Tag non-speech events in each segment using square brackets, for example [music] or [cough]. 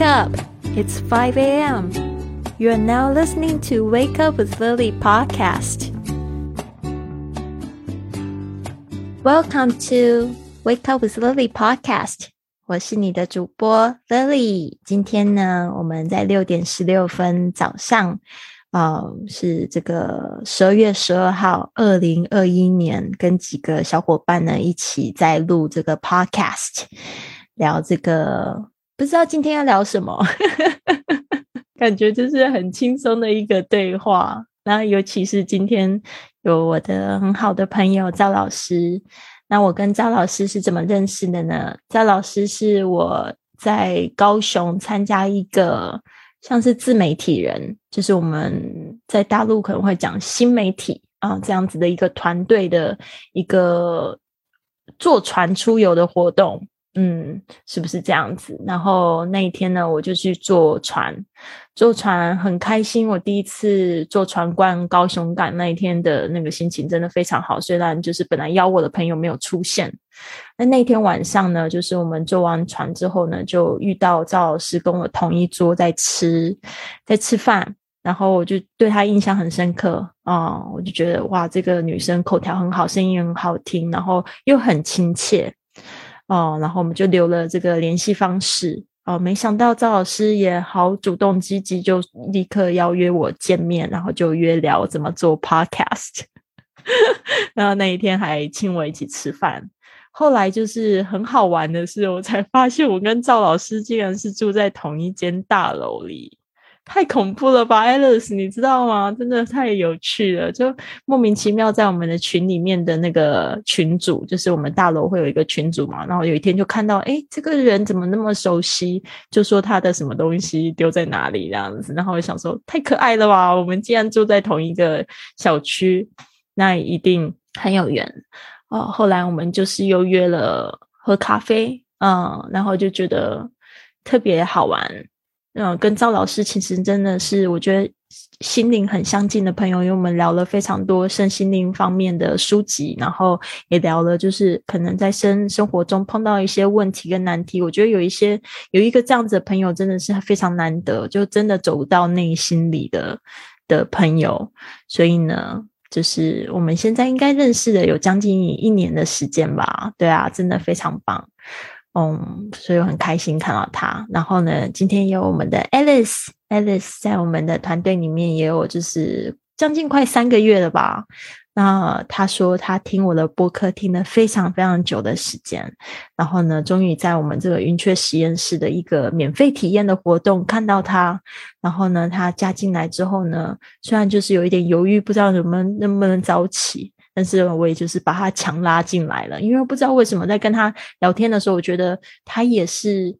Wake up! It's 5 a.m. You are now listening to Wake Up with Lily podcast. Welcome to Wake Up with Lily podcast. 我是你的主播 Lily。今天呢，我们在六点十六分早上，啊、是这个十二月十二号，二零二一年，跟几个小伙伴呢一起在录这个 podcast，聊这个 不知道今天要聊什么，[laughs] 感觉就是很轻松的一个对话。然后尤其是今天有我的很好的朋友赵老师，那我跟赵老师是怎么认识的呢？赵老师是我在高雄参加一个像是自媒体人，就是我们在大陆可能会讲新媒体啊这样子的一个团队的一个坐船出游的活动。嗯，是不是这样子？然后那一天呢，我就去坐船，坐船很开心。我第一次坐船逛高雄港那一天的那个心情真的非常好。虽然就是本来邀我的朋友没有出现，那那天晚上呢，就是我们坐完船之后呢，就遇到赵老师跟我同一桌在吃，在吃饭。然后我就对她印象很深刻啊、我就觉得哇，这个女生口条很好，声音很好听，然后又很亲切。哦，然后我们就留了这个联系方式。哦，没想到赵老师也好主动积极，就立刻邀约我见面，然后就约聊怎么做 podcast。[laughs] 然后那一天还请我一起吃饭。后来就是很好玩的是，我才发现我跟赵老师竟然是住在同一间大楼里。太恐怖了吧，Alice，你知道吗？真的太有趣了，就莫名其妙在我们的群里面的那个群主，就是我们大楼会有一个群主嘛，然后有一天就看到，哎，这个人怎么那么熟悉？就说他的什么东西丢在哪里这样子，然后我想说，太可爱了吧，我们既然住在同一个小区，那一定很有缘哦。后来我们就是又约了喝咖啡，嗯，然后就觉得特别好玩。嗯，跟赵老师其实真的是我觉得心灵很相近的朋友，因为我们聊了非常多身心灵方面的书籍，然后也聊了就是可能在生生活中碰到一些问题跟难题。我觉得有一些有一个这样子的朋友真的是非常难得，就真的走到内心里的的朋友。所以呢，就是我们现在应该认识的有将近一年的时间吧？对啊，真的非常棒。嗯，所以我很开心看到他。然后呢，今天有我们的 Alice，Alice 在我们的团队里面也有，就是将近快三个月了吧。那他说他听我的播客听了非常非常久的时间，然后呢，终于在我们这个云雀实验室的一个免费体验的活动看到他。然后呢，他加进来之后呢，虽然就是有一点犹豫，不知道能不能能不能早起。但是我也就是把他强拉进来了，因为不知道为什么在跟他聊天的时候，我觉得他也是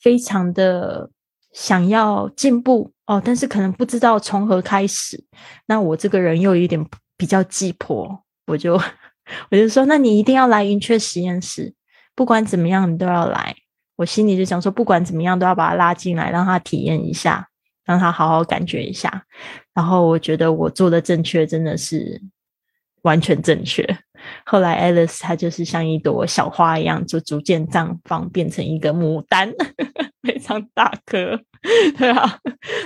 非常的想要进步哦，但是可能不知道从何开始。那我这个人又有一点比较鸡婆，我就我就说，那你一定要来云雀实验室，不管怎么样你都要来。我心里就想说，不管怎么样都要把他拉进来，让他体验一下，让他好好感觉一下。然后我觉得我做的正确，真的是。完全正确。后来，Alice 她就是像一朵小花一样，就逐渐绽放，变成一个牡丹，[laughs] 非常大颗，对啊。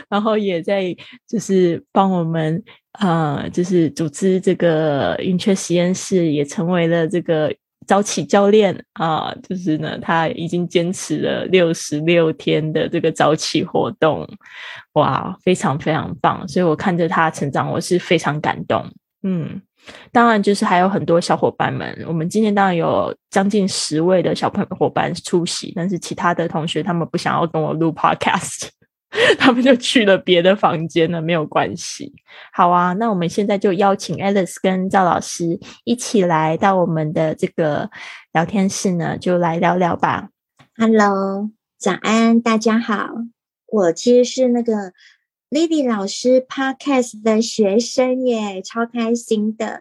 然后也在就是帮我们，呃，就是组织这个云雀实验室，也成为了这个早起教练啊。就是呢，他已经坚持了六十六天的这个早起活动，哇，非常非常棒。所以我看着他成长，我是非常感动。嗯。当然，就是还有很多小伙伴们。我们今天当然有将近十位的小朋伙伴出席，但是其他的同学他们不想要跟我录 podcast，[laughs] 他们就去了别的房间了，没有关系。好啊，那我们现在就邀请 Alice 跟赵老师一起来到我们的这个聊天室呢，就来聊聊吧。Hello，早安，大家好。我其实是那个 Lily 老师 Podcast 的学生耶，超开心的。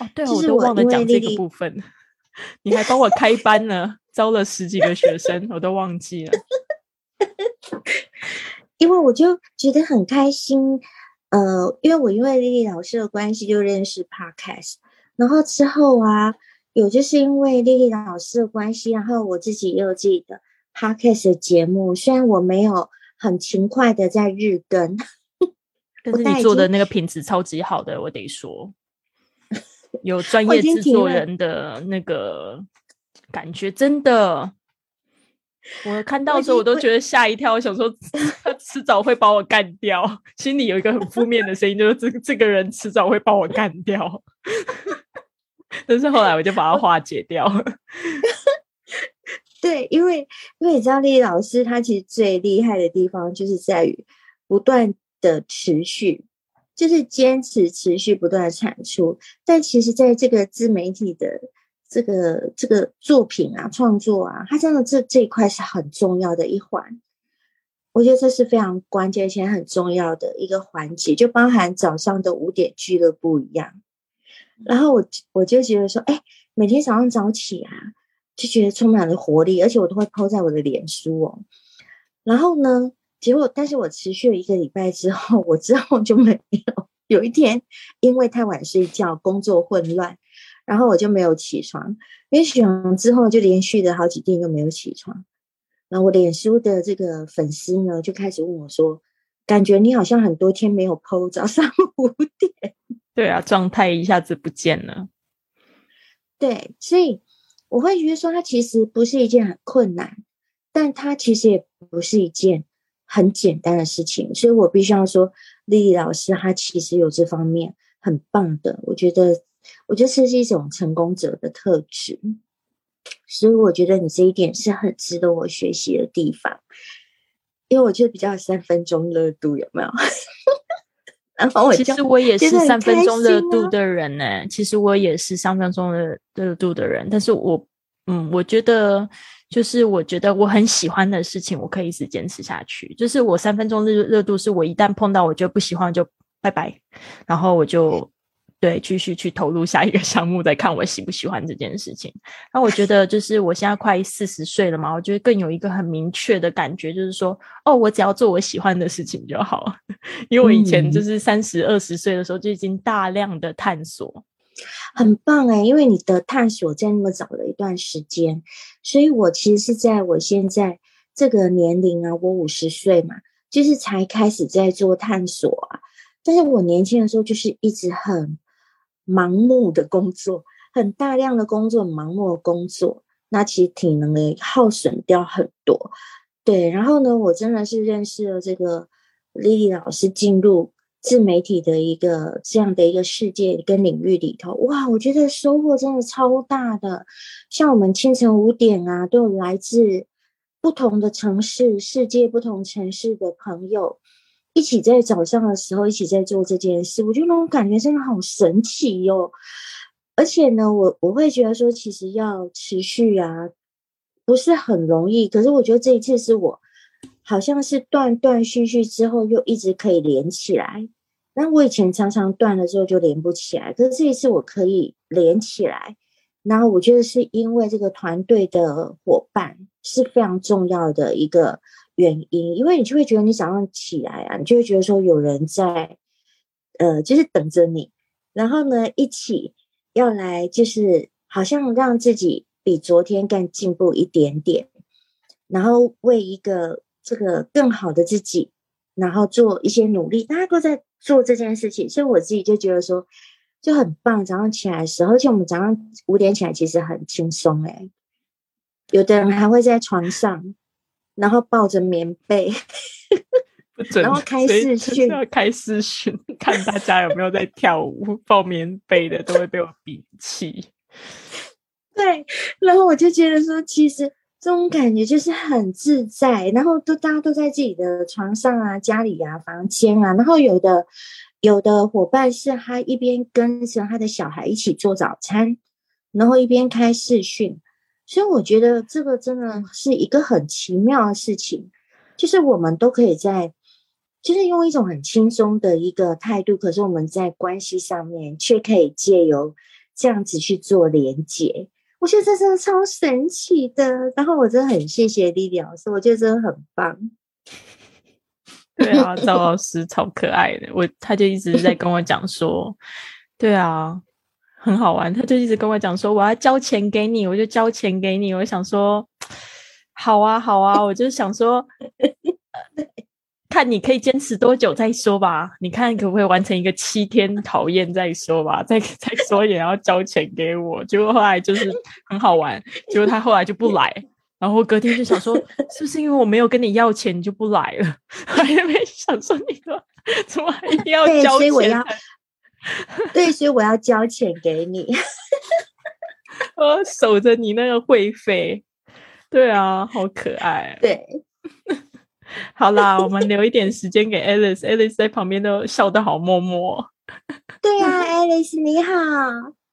哦，对、啊，就是我都忘了讲这个部分，[laughs] 你还帮我开班呢，[laughs] 招了十几个学生，我都忘记了。[laughs] 因为我就觉得很开心，呃，因为我因为丽丽老师的关系就认识 Podcast，然后之后啊，有就是因为丽丽老师的关系，然后我自己也有自己的 podcast 的节目，虽然我没有很勤快的在日更，[laughs] 但是你做的那个品质超级好的，我得说，有专业制作人的那个感觉，真的。我看到的时候，我都觉得吓一跳，我想说他迟早会把我干掉，心里有一个很负面的声音，就是这这个人迟早会把我干掉。[laughs] 但是后来我就把它化解掉了。对，因为因为你知道丽老师她其实最厉害的地方，就是在于不断的持续，就是坚持持续不断的产出。但其实，在这个自媒体的。这个这个作品啊，创作啊，它真的这这一块是很重要的一环。我觉得这是非常关键且很重要的一个环节，就包含早上的五点俱乐部一样。然后我我就觉得说，哎，每天早上早起啊，就觉得充满了活力，而且我都会抛在我的脸书哦。然后呢，结果但是我持续了一个礼拜之后，[laughs] 我之后就没有。有一天，因为太晚睡觉，工作混乱。然后我就没有起床，因为起床之后就连续的好几天都没有起床。然后我脸书的这个粉丝呢就开始问我说：“感觉你好像很多天没有 PO，早上五点。”对啊，状态一下子不见了。对，所以我会觉得说，它其实不是一件很困难，但它其实也不是一件很简单的事情。所以我必须要说，丽丽老师她其实有这方面很棒的，我觉得。我觉得这是一种成功者的特质，所以我觉得你这一点是很值得我学习的地方。因为我觉得比较三分钟热度，有没有？[laughs] 然后我其实我也是三分钟热度的人呢。其实我也是三分钟的热度的人，但是我嗯，我觉得就是我觉得我很喜欢的事情，我可以一直坚持下去。就是我三分钟热热度，是我一旦碰到我觉得不喜欢就拜拜，然后我就。对，继续去投入下一个项目，再看我喜不喜欢这件事情。那我觉得，就是我现在快四十岁了嘛，我觉得更有一个很明确的感觉，就是说，哦，我只要做我喜欢的事情就好。[laughs] 因为我以前就是三十二十岁的时候就已经大量的探索，很棒哎，因为你的探索在那么早的一段时间，所以我其实是在我现在这个年龄啊，我五十岁嘛，就是才开始在做探索啊。但是我年轻的时候就是一直很。盲目的工作，很大量的工作，盲目的工作，那其实体能也耗损掉很多。对，然后呢，我真的是认识了这个丽丽老师，进入自媒体的一个这样的一个世界跟领域里头，哇，我觉得收获真的超大的。像我们清晨五点啊，都有来自不同的城市、世界不同城市的朋友。一起在早上的时候一起在做这件事，我觉得那种感觉真的好神奇哟！而且呢，我我会觉得说，其实要持续啊，不是很容易。可是我觉得这一次是我好像是断断续续之后又一直可以连起来。那我以前常常断了之后就连不起来，可是这一次我可以连起来。然后我觉得是因为这个团队的伙伴是非常重要的一个。原因，因为你就会觉得你早上起来啊，你就会觉得说有人在，呃，就是等着你，然后呢，一起要来，就是好像让自己比昨天更进步一点点，然后为一个这个更好的自己，然后做一些努力，大家都在做这件事情，所以我自己就觉得说就很棒。早上起来的时候，而且我们早上五点起来其实很轻松哎，有的人还会在床上。然后抱着棉被，然后开视讯，开视讯，看大家有没有在跳舞。[laughs] 抱棉被的都会被我摒弃。对，然后我就觉得说，其实这种感觉就是很自在。然后都大家都在自己的床上啊、家里啊、房间啊。然后有的有的伙伴是他一边跟着他的小孩一起做早餐，然后一边开视讯。所以我觉得这个真的是一个很奇妙的事情，就是我们都可以在，就是用一种很轻松的一个态度，可是我们在关系上面却可以借由这样子去做连接。我觉得这真的超神奇的。然后我真的很谢谢丽丽老师，我觉得真的很棒。[laughs] 对啊，赵老师超可爱的，我他就一直在跟我讲说，对啊。很好玩，他就一直跟我讲说我要交钱给你，我就交钱给你。我想说，[tsk] 好啊，好啊，我就想说，[laughs] 看你可以坚持多久再说吧。你看可不可以完成一个七天考验再说吧。[laughs] 再再说也要交钱给我。结果后来就是很好玩，结果他后来就不来。然后隔天就想说，[laughs] 是不是因为我没有跟你要钱，你就不来了？还没想说你说怎么还一定要交钱？[laughs] 对，所以我要交钱给你。我 [laughs] 守着你那个会费。对啊，好可爱。对，[laughs] 好啦，我们留一点时间给 Alice。Alice 在旁边都笑得好默默。对啊，Alice 你好。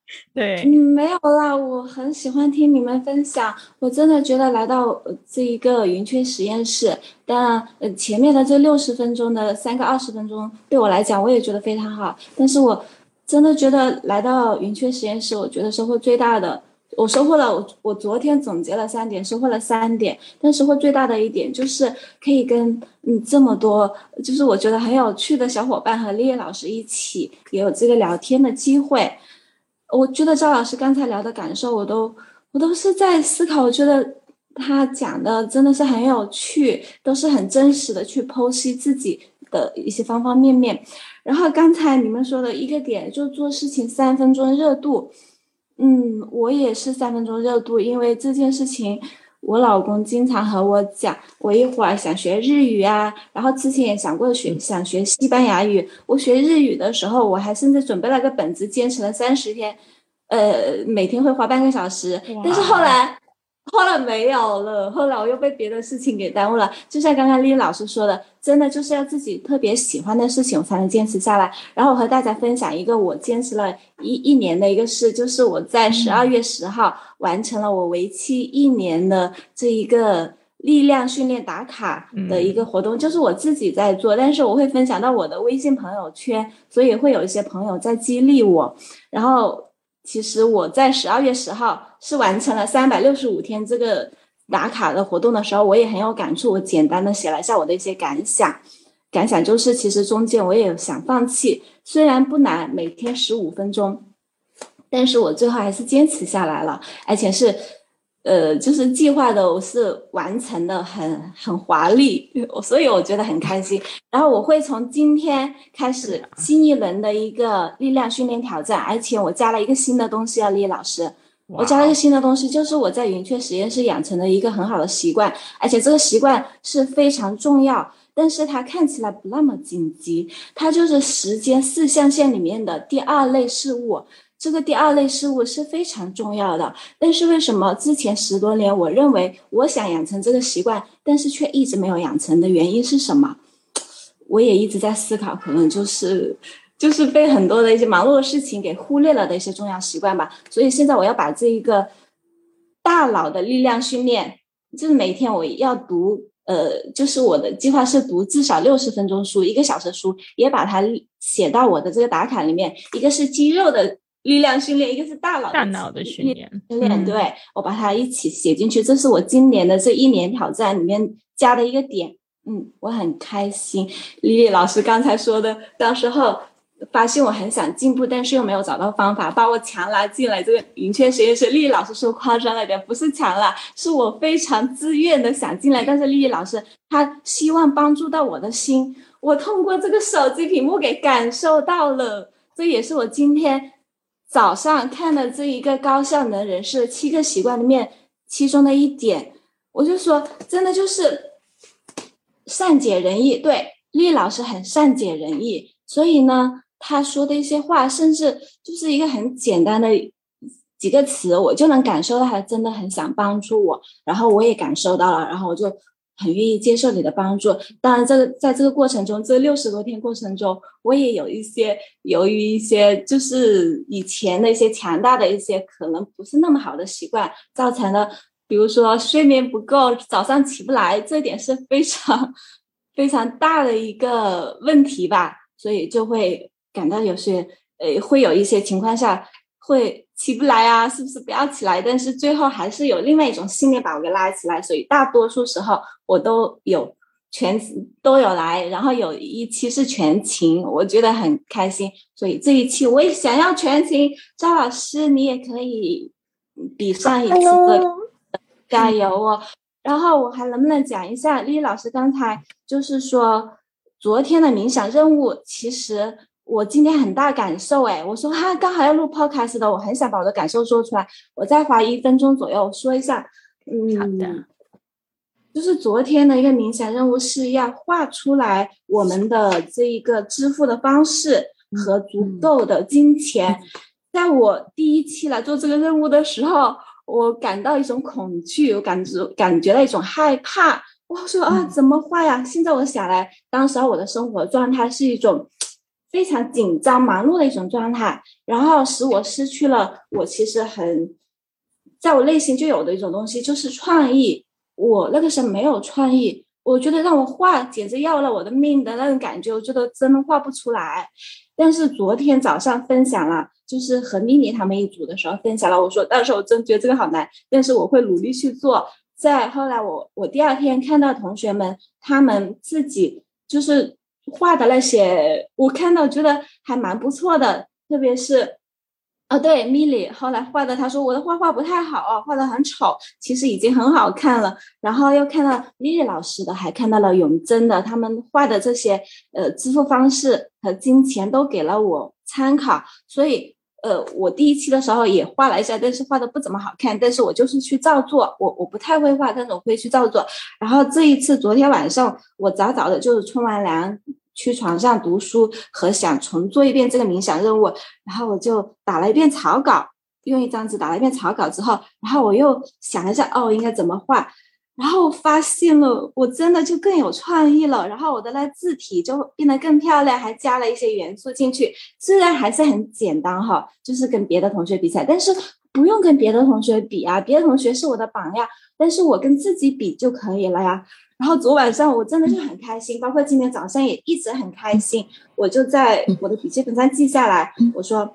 [laughs] 对，嗯没有啦，我很喜欢听你们分享。我真的觉得来到这一个云雀实验室，但呃前面的这六十分钟的三个二十分钟对我来讲，我也觉得非常好。但是我真的觉得来到云雀实验室，我觉得收获最大的。我收获了，我我昨天总结了三点，收获了三点。但收获最大的一点就是可以跟嗯这么多，就是我觉得很有趣的小伙伴和丽丽老师一起也有这个聊天的机会。我觉得赵老师刚才聊的感受，我都我都是在思考。我觉得他讲的真的是很有趣，都是很真实的去剖析自己的一些方方面面。然后刚才你们说的一个点，就做事情三分钟热度。嗯，我也是三分钟热度，因为这件事情，我老公经常和我讲，我一会儿想学日语啊，然后之前也想过学，想学西班牙语。我学日语的时候，我还甚至准备了个本子，坚持了三十天，呃，每天会花半个小时，但是后来。后来没有了，后来我又被别的事情给耽误了。就像刚刚丽丽老师说的，真的就是要自己特别喜欢的事情，我才能坚持下来。然后我和大家分享一个我坚持了一一年的一个事，就是我在十二月十号完成了我为期一年的这一个力量训练打卡的一个活动，就是我自己在做，但是我会分享到我的微信朋友圈，所以会有一些朋友在激励我。然后。其实我在十二月十号是完成了三百六十五天这个打卡的活动的时候，我也很有感触。我简单的写了一下我的一些感想，感想就是其实中间我也想放弃，虽然不难，每天十五分钟，但是我最后还是坚持下来了，而且是。呃，就是计划的，我是完成的很很华丽，所以我觉得很开心。然后我会从今天开始新一轮的一个力量训练挑战，而且我加了一个新的东西啊，李老师，我加了一个新的东西，就是我在云雀实验室养成的一个很好的习惯，而且这个习惯是非常重要，但是它看起来不那么紧急，它就是时间四象限里面的第二类事物。这个第二类事物是非常重要的，但是为什么之前十多年我认为我想养成这个习惯，但是却一直没有养成的原因是什么？我也一直在思考，可能就是就是被很多的一些忙碌的事情给忽略了的一些重要习惯吧。所以现在我要把这一个大脑的力量训练，就是每天我要读，呃，就是我的计划是读至少六十分钟书，一个小时书，也把它写到我的这个打卡里面。一个是肌肉的。力量训练，一个是大脑大脑的训练，训练对我把它一起写进去，这是我今年的这一年挑战里面加的一个点。嗯，我很开心。丽丽老师刚才说的，到时候发现我很想进步，但是又没有找到方法，把我强拉进来这个云雀实验室。丽丽老师说夸张了点，不是强拉，是我非常自愿的想进来。但是丽丽老师她希望帮助到我的心，我通过这个手机屏幕给感受到了。这也是我今天。早上看的这一个高效能人士七个习惯里面，其中的一点，我就说，真的就是善解人意。对，厉老师很善解人意，所以呢，他说的一些话，甚至就是一个很简单的几个词，我就能感受到他真的很想帮助我，然后我也感受到了，然后我就。很愿意接受你的帮助，当然，这个在这个过程中，这六十多天过程中，我也有一些由于一些就是以前的一些强大的一些可能不是那么好的习惯造成的，比如说睡眠不够，早上起不来，这点是非常非常大的一个问题吧，所以就会感到有些呃，会有一些情况下会。起不来啊，是不是不要起来？但是最后还是有另外一种信念把我给拉起来，所以大多数时候我都有全都有来，然后有一期是全勤，我觉得很开心，所以这一期我也想要全勤。赵老师，你也可以比上一次的加油哦！然后我还能不能讲一下丽丽老师刚才就是说昨天的冥想任务，其实我今天很大感受哎，我说哈刚好要录 podcast 的，我很想把我的感受说出来，我再花一分钟左右说一下。嗯，好的。就是昨天的一个冥想任务是要画出来我们的这一个支付的方式和足够的金钱。在我第一期来做这个任务的时候。我感到一种恐惧，我感觉感觉到一种害怕。我说啊，怎么画呀？现在我想来，当时我的生活状态是一种非常紧张、忙碌的一种状态，然后使我失去了我其实很在我内心就有的一种东西，就是创意。我那个时候没有创意，我觉得让我画简直要了我的命的那种感觉，我觉得真的画不出来。但是昨天早上分享了。就是和妮妮他们一组的时候分享了，我说到时候我真觉得这个好难，但是我会努力去做。再后来我我第二天看到同学们他们自己就是画的那些，我看到觉得还蛮不错的，特别是啊对，米莉后来画的，他说我的画画不太好，画的很丑，其实已经很好看了。然后又看到米莉老师的，还看到了永贞的，他们画的这些呃支付方式和金钱都给了我参考，所以。呃，我第一期的时候也画了一下，但是画的不怎么好看。但是我就是去照做，我我不太会画，但是我会去照做。然后这一次，昨天晚上我早早的就是冲完凉，去床上读书和想重做一遍这个冥想任务。然后我就打了一遍草稿，用一张纸打了一遍草稿之后，然后我又想了一下，哦，应该怎么画。然后发现了，我真的就更有创意了。然后我的那字体就变得更漂亮，还加了一些元素进去。虽然还是很简单哈，就是跟别的同学比起来，但是不用跟别的同学比啊，别的同学是我的榜样，但是我跟自己比就可以了呀。然后昨晚上我真的就很开心，包括今天早上也一直很开心。我就在我的笔记本上记下来，我说。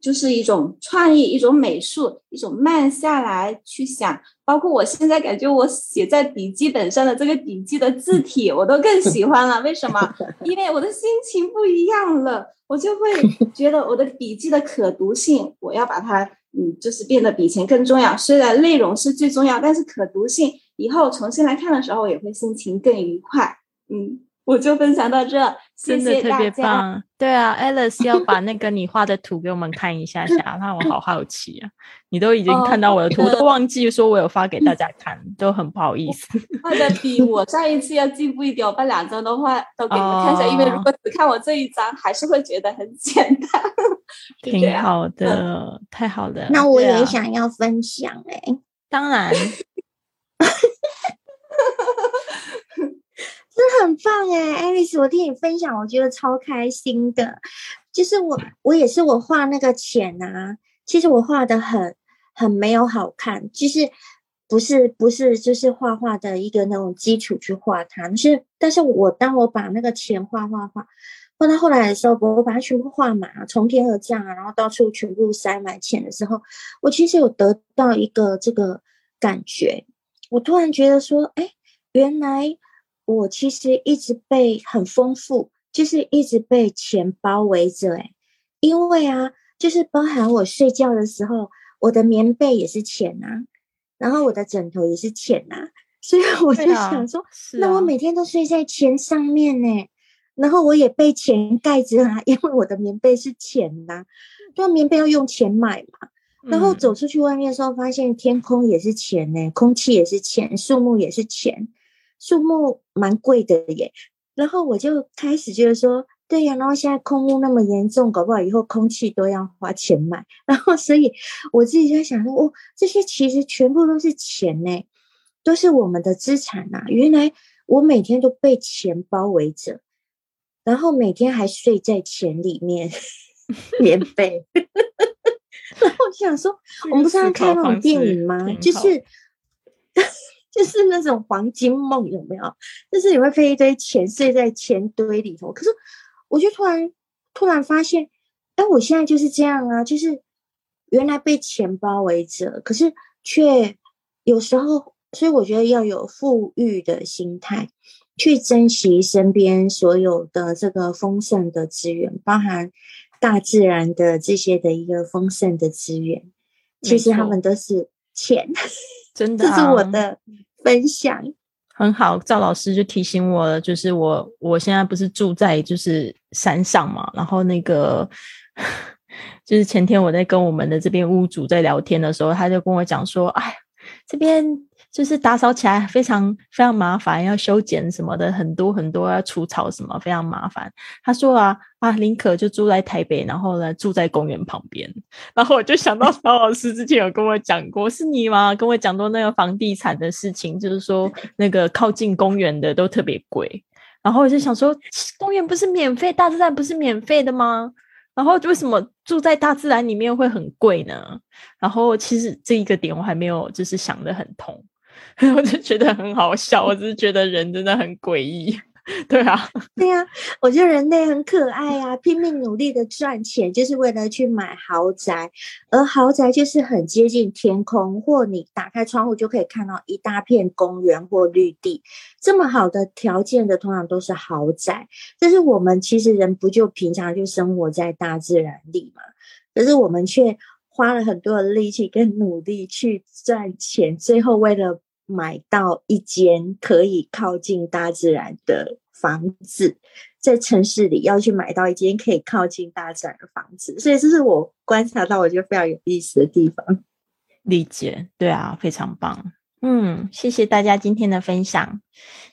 就是一种创意，一种美术，一种慢下来去想。包括我现在感觉我写在笔记本上的这个笔记的字体，我都更喜欢了。为什么？[laughs] 因为我的心情不一样了，我就会 [laughs] 觉得我的笔记的可读性，我要把它，嗯，就是变得比以前更重要。虽然内容是最重要，但是可读性以后重新来看的时候，也会心情更愉快。嗯。我就分享到这，真的特别棒。对啊，Alice 要把那个你画的图给我们看一下下，那我好好奇啊！你都已经看到我的图，都忘记说我有发给大家看，都很不好意思。画的比我上一次要进步一点，我把两张都画都给你们看一下，因为如果只看我这一张，还是会觉得很简单。[laughs] 挺好的，太好了。那我也想要分享哎，当然。真的很棒哎，爱丽丝，我听你分享，我觉得超开心的。就是我，我也是我画那个钱啊，其实我画的很很没有好看，就是不是不是就是画画的一个那种基础去画它。是，但是我当我把那个钱画画画画到后来的时候，我我把它全部画满，从天而降啊，然后到处全部塞满钱的时候，我其实有得到一个这个感觉，我突然觉得说，哎，原来。我其实一直被很丰富，就是一直被钱包围着哎，因为啊，就是包含我睡觉的时候，我的棉被也是钱呐，然后我的枕头也是钱呐，所以 [laughs] 我就想说，那我每天都睡在钱上面呢，然后我也被钱盖着啊，[laughs] 因为我的棉被是钱呐，对，棉被要用钱买嘛，然后走出去外面的时候，发现天空也是钱呢，空气也是钱，树木也是钱。树木蛮贵的耶，然后我就开始觉得说，对呀，然后现在空屋那么严重，搞不好以后空气都要花钱买，[laughs] 然后所以我自己在想说，哦，这些其实全部都是钱呢，都是我们的资产呐。原来我每天都被钱包围着，然后每天还睡在钱里面，[laughs] 棉被，[laughs] 然后想说，我们不是要看那种电影吗？就是。就是那种黄金梦，有没有？就是你会飞一堆钱睡在钱堆里头。可是，我就突然突然发现，哎，我现在就是这样啊，就是原来被钱包围着，可是却有时候，所以我觉得要有富裕的心态，去珍惜身边所有的这个丰盛的资源，包含大自然的这些的一个丰盛的资源，其实他们都是钱。[laughs] 真的，这是我的分享。很好，赵老师就提醒我了，就是我我现在不是住在就是山上嘛，然后那个 [laughs] 就是前天我在跟我们的这边屋主在聊天的时候，他就跟我讲说，哎，这边。就是打扫起来非常非常麻烦，要修剪什么的，很多很多要除草什么，非常麻烦。他说啊啊，林可就住在台北，然后呢住在公园旁边。然后我就想到 [laughs] 曹老师之前有跟我讲过，是你吗？跟我讲过那个房地产的事情，就是说那个靠近公园的都特别贵。然后我就想说，公园不是免费，大自然不是免费的吗？然后为什么住在大自然里面会很贵呢？然后其实这一个点我还没有就是想得很通。[laughs] 我就觉得很好笑，我只是觉得人真的很诡异，对啊，对呀，我觉得人类很可爱啊，拼命努力的赚钱，就是为了去买豪宅，而豪宅就是很接近天空，或你打开窗户就可以看到一大片公园或绿地，这么好的条件的，通常都是豪宅。但是我们其实人不就平常就生活在大自然里嘛，可是我们却花了很多的力气跟努力去赚钱，最后为了。买到一间可以靠近大自然的房子，在城市里要去买到一间可以靠近大自然的房子，所以这是我观察到我觉得非常有意思的地方。理解，对啊，非常棒。嗯，谢谢大家今天的分享。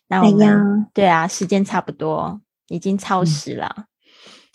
那我们对啊，时间差不多，已经超时了，不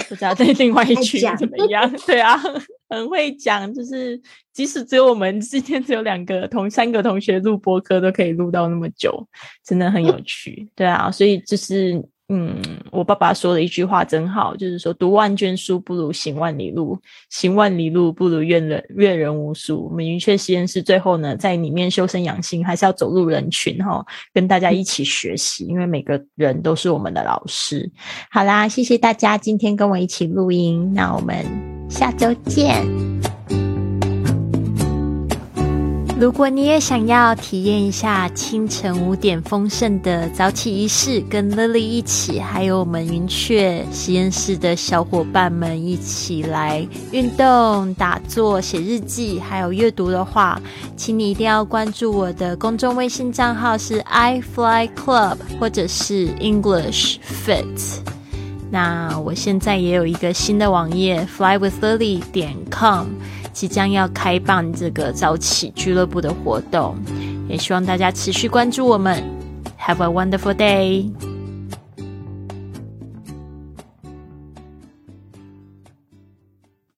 知道在另外一群怎么样？[laughs] 对啊。[laughs] 很会讲，就是即使只有我们今天只有两个同三个同学录播课，都可以录到那么久，真的很有趣。对啊，所以就是。嗯，我爸爸说的一句话真好，就是说读万卷书不如行万里路，行万里路不如阅人阅人无数。我们云雀实验室最后呢，在里面修身养性，还是要走入人群哈，跟大家一起学习，因为每个人都是我们的老师。好啦，谢谢大家今天跟我一起录音，那我们下周见。如果你也想要体验一下清晨五点丰盛的早起仪式，跟 Lily 一起，还有我们云雀实验室的小伙伴们一起来运动、打坐、写日记，还有阅读的话，请你一定要关注我的公众微信账号是 I Fly Club 或者是 English Fit。那我现在也有一个新的网页 flywithlily 点 com。即将要开办这个早起俱乐部的活动，也希望大家持续关注我们。Have a wonderful day.